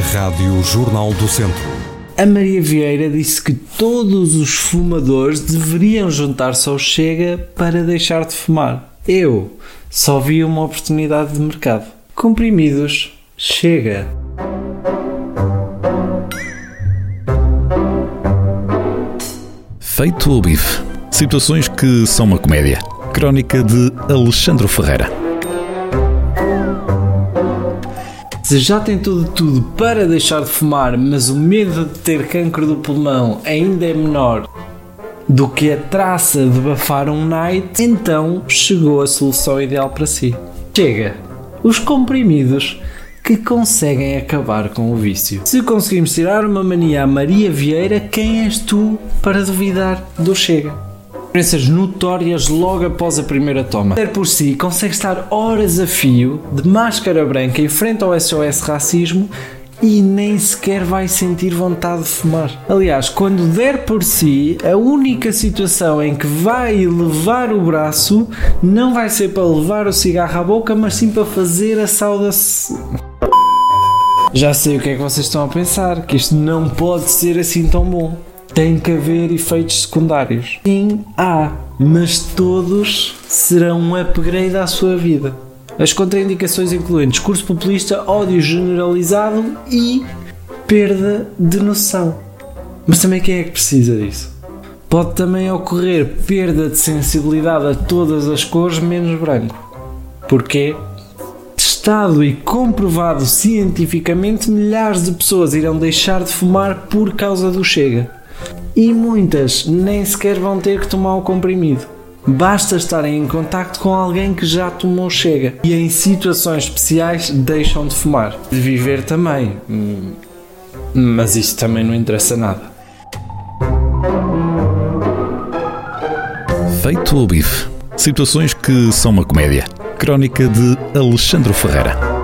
Rádio Jornal do Centro. A Maria Vieira disse que todos os fumadores deveriam juntar-se ao Chega para deixar de fumar. Eu só vi uma oportunidade de mercado. Comprimidos, chega. Feito o bife. Situações que são uma comédia. Crónica de Alexandre Ferreira. Se já tem tudo tudo para deixar de fumar, mas o medo de ter cancro do pulmão ainda é menor do que a traça de bafar um night, então chegou a solução ideal para si. Chega! Os comprimidos que conseguem acabar com o vício. Se conseguimos tirar uma mania a Maria Vieira, quem és tu para duvidar do Chega? Diferenças notórias logo após a primeira toma. Ter por si consegue estar horas a fio de máscara branca em frente ao SOS Racismo e nem sequer vai sentir vontade de fumar. Aliás, quando der por si, a única situação em que vai levar o braço não vai ser para levar o cigarro à boca, mas sim para fazer a saudação. Já sei o que é que vocês estão a pensar, que isto não pode ser assim tão bom. Tem que haver efeitos secundários. Sim, há, mas todos serão um upgrade à sua vida. As contraindicações incluem discurso populista, ódio generalizado e perda de noção. Mas também quem é que precisa disso? Pode também ocorrer perda de sensibilidade a todas as cores menos branco. Porquê? Testado e comprovado cientificamente, milhares de pessoas irão deixar de fumar por causa do Chega. E muitas nem sequer vão ter que tomar o comprimido. Basta estarem em contacto com alguém que já tomou chega e em situações especiais deixam de fumar. De viver também. Hum, Mas isso também não interessa nada. Feito o bife. Situações que são uma comédia. Crónica de Alexandre Ferreira.